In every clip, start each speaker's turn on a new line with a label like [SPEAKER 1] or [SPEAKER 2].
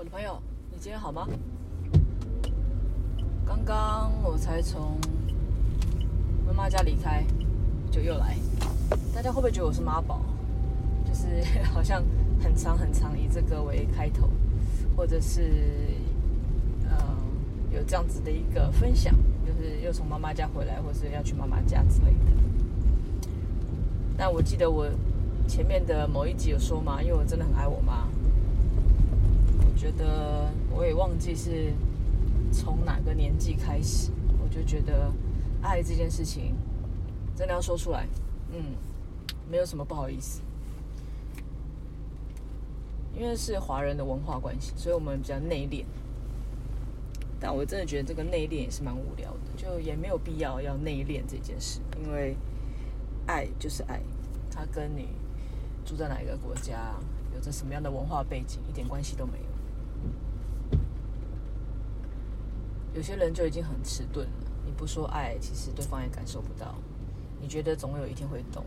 [SPEAKER 1] 我的朋友，你今天好吗？刚刚我才从妈妈家离开，就又来。大家会不会觉得我是妈宝？就是好像很长很长，以这个为开头，或者是嗯、呃，有这样子的一个分享，就是又从妈妈家回来，或是要去妈妈家之类的。但我记得我前面的某一集有说嘛，因为我真的很爱我妈。觉得我也忘记是从哪个年纪开始，我就觉得爱这件事情真的要说出来，嗯，没有什么不好意思，因为是华人的文化关系，所以我们比较内敛。但我真的觉得这个内敛也是蛮无聊的，就也没有必要要内敛这件事，因为爱就是爱，它跟你住在哪一个国家，有着什么样的文化背景一点关系都没有。有些人就已经很迟钝了。你不说爱，其实对方也感受不到。你觉得总有一天会懂，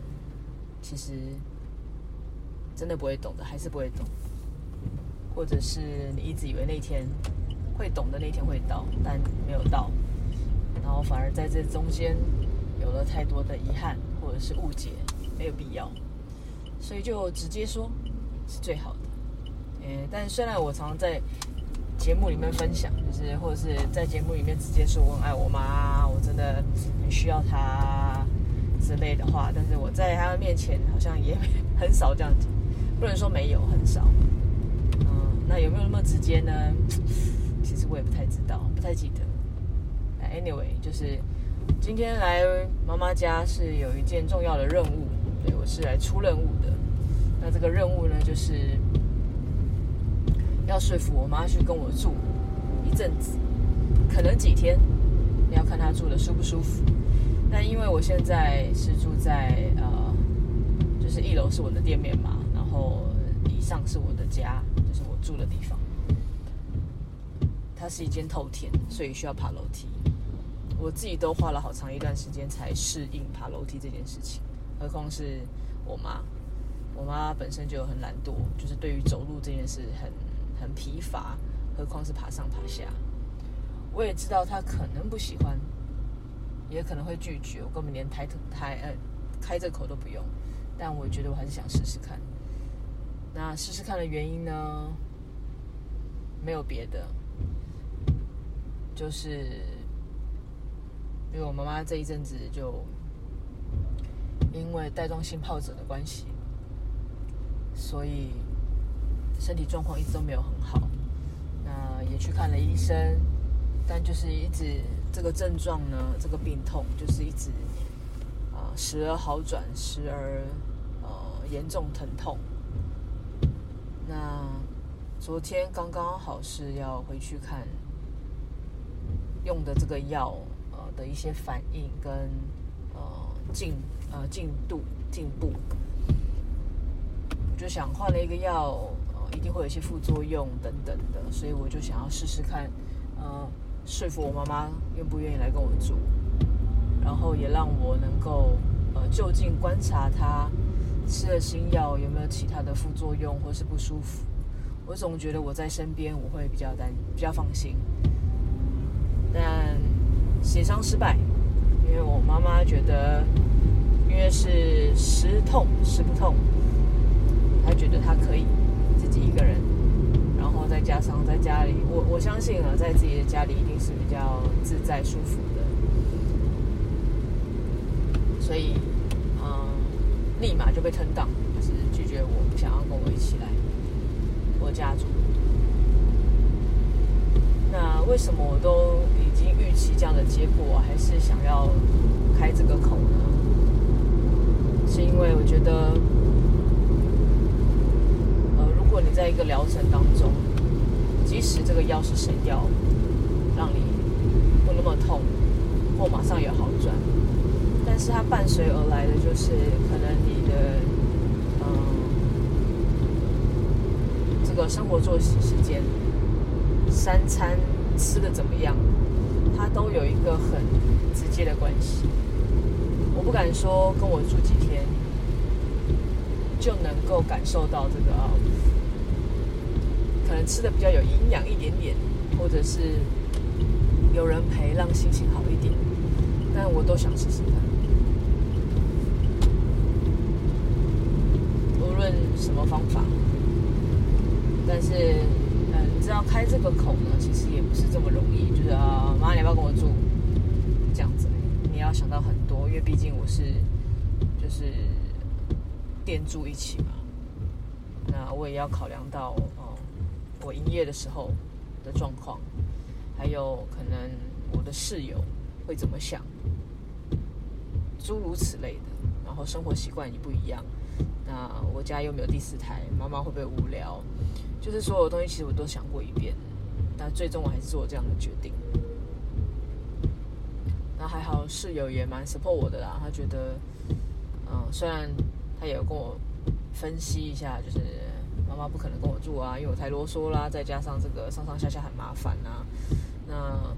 [SPEAKER 1] 其实真的不会懂的，还是不会懂。或者是你一直以为那天会懂的那天会到，但没有到，然后反而在这中间有了太多的遗憾或者是误解，没有必要。所以就直接说是最好的。诶，但虽然我常常在。节目里面分享，就是或者是在节目里面直接说我很爱我妈，我真的很需要她之类的话，但是我在她面前好像也很少这样子，不能说没有，很少。嗯，那有没有那么直接呢？其实我也不太知道，不太记得。Anyway，就是今天来妈妈家是有一件重要的任务，对，我是来出任务的。那这个任务呢，就是。要说服我妈去跟我住一阵子，可能几天，你要看她住的舒不舒服。但因为我现在是住在呃，就是一楼是我的店面嘛，然后以上是我的家，就是我住的地方。它是一间透天，所以需要爬楼梯。我自己都花了好长一段时间才适应爬楼梯这件事情，何况是我妈。我妈本身就很懒惰，就是对于走路这件事很。很疲乏，何况是爬上爬下。我也知道他可能不喜欢，也可能会拒绝。我根本连抬头抬呃开这口都不用。但我觉得我还是想试试看。那试试看的原因呢？没有别的，就是因为我妈妈这一阵子就因为带状性疱疹的关系，所以。身体状况一直都没有很好，那也去看了医生，但就是一直这个症状呢，这个病痛就是一直啊、呃，时而好转，时而呃严重疼痛。那昨天刚刚好是要回去看用的这个药呃的一些反应跟呃进呃进度进步，我就想换了一个药。一定会有一些副作用等等的，所以我就想要试试看，呃，说服我妈妈愿不愿意来跟我住，然后也让我能够呃就近观察她吃了新药有没有其他的副作用或是不舒服。我总觉得我在身边我会比较担比较放心，但协商失败，因为我妈妈觉得因为是时痛时不痛，她觉得她可以。自己一个人，然后再加上在家里，我我相信啊，在自己的家里一定是比较自在舒服的，所以，嗯，立马就被吞档，就是拒绝我，不想要跟我一起来我家住。那为什么我都已经预期这样的结果，还是想要开这个口呢？是因为我觉得。如果你在一个疗程当中，即使这个药是神药，让你不那么痛，或马上有好转，但是它伴随而来的就是可能你的嗯，这个生活作息时间，三餐吃的怎么样，它都有一个很直接的关系。我不敢说跟我住几天就能够感受到这个。可能吃的比较有营养一点点，或者是有人陪让心情好一点，但我都想试试看。无论什么方法，但是，嗯，你知道开这个口呢，其实也不是这么容易。就是啊，妈，你要不要跟我住？这样子，你要想到很多，因为毕竟我是就是店住一起嘛。那我也要考量到，我营业的时候的状况，还有可能我的室友会怎么想，诸如此类的。然后生活习惯也不一样，那我家又没有第四台，妈妈会不会无聊？就是所有东西其实我都想过一遍，但最终我还是做这样的决定。那还好室友也蛮 support 我的啦，他觉得，嗯，虽然他也有跟我。分析一下，就是妈妈不可能跟我住啊，因为我太啰嗦啦，再加上这个上上下下很麻烦啊。那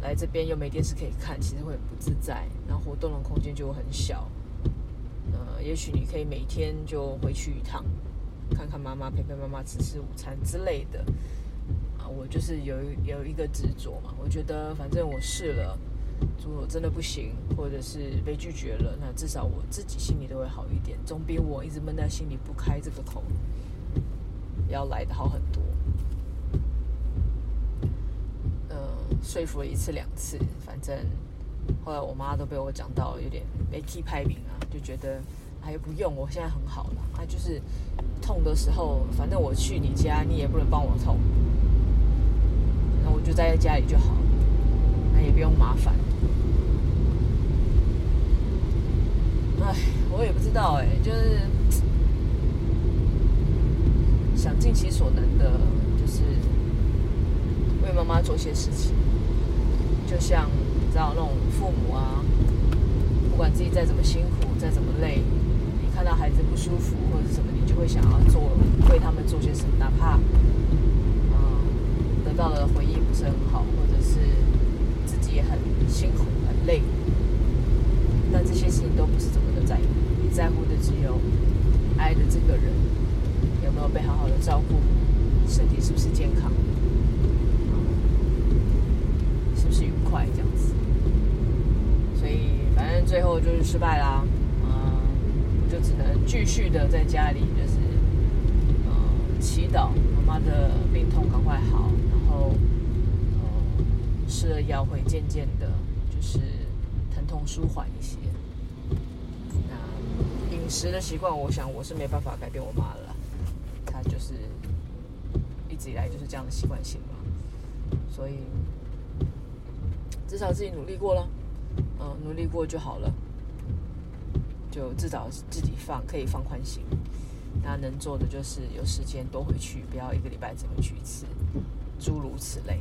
[SPEAKER 1] 来这边又没电视可以看，其实会不自在，然后活动的空间就很小。呃，也许你可以每天就回去一趟，看看妈妈，陪陪妈妈，吃吃午餐之类的。啊，我就是有有一个执着嘛，我觉得反正我试了。如果真的不行，或者是被拒绝了，那至少我自己心里都会好一点，总比我一直闷在心里不开这个口要来的好很多。呃，说服了一次两次，反正后来我妈都被我讲到有点没气派饼啊，就觉得哎不用，我现在很好了啊，就是痛的时候，反正我去你家，你也不能帮我痛，那我就待在家里就好，那也不用麻烦。哎，我也不知道哎，就是想尽其所能的，就是为妈妈做些事情。就像你知道那种父母啊，不管自己再怎么辛苦，再怎么累，你看到孩子不舒服或者什么，你就会想要做为他们做些什么，哪怕嗯得到的回应不是很好，或者是自己也很辛苦很累。但这些事情都不是这么的在乎，你在乎的只有爱的这个人有没有被好好的照顾，身体是不是健康，是不是愉快这样子。所以反正最后就是失败啦，嗯，就只能继续的在家里就是嗯祈祷妈妈的病痛赶快好，然后嗯吃了药会渐渐的，就是。疼痛舒缓一些。那饮食的习惯，我想我是没办法改变我妈了。就是一直以来就是这样的习惯性嘛。所以至少自己努力过了，嗯，努力过就好了。就至少自己放可以放宽心。那能做的就是有时间多回去，不要一个礼拜只回去一次，诸如此类。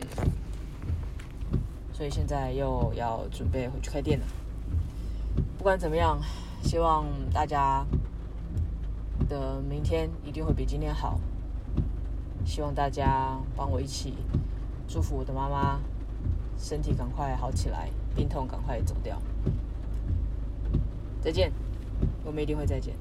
[SPEAKER 1] 嗯所以现在又要准备回去开店了。不管怎么样，希望大家的明天一定会比今天好。希望大家帮我一起祝福我的妈妈身体赶快好起来，病痛赶快走掉。再见，我们一定会再见。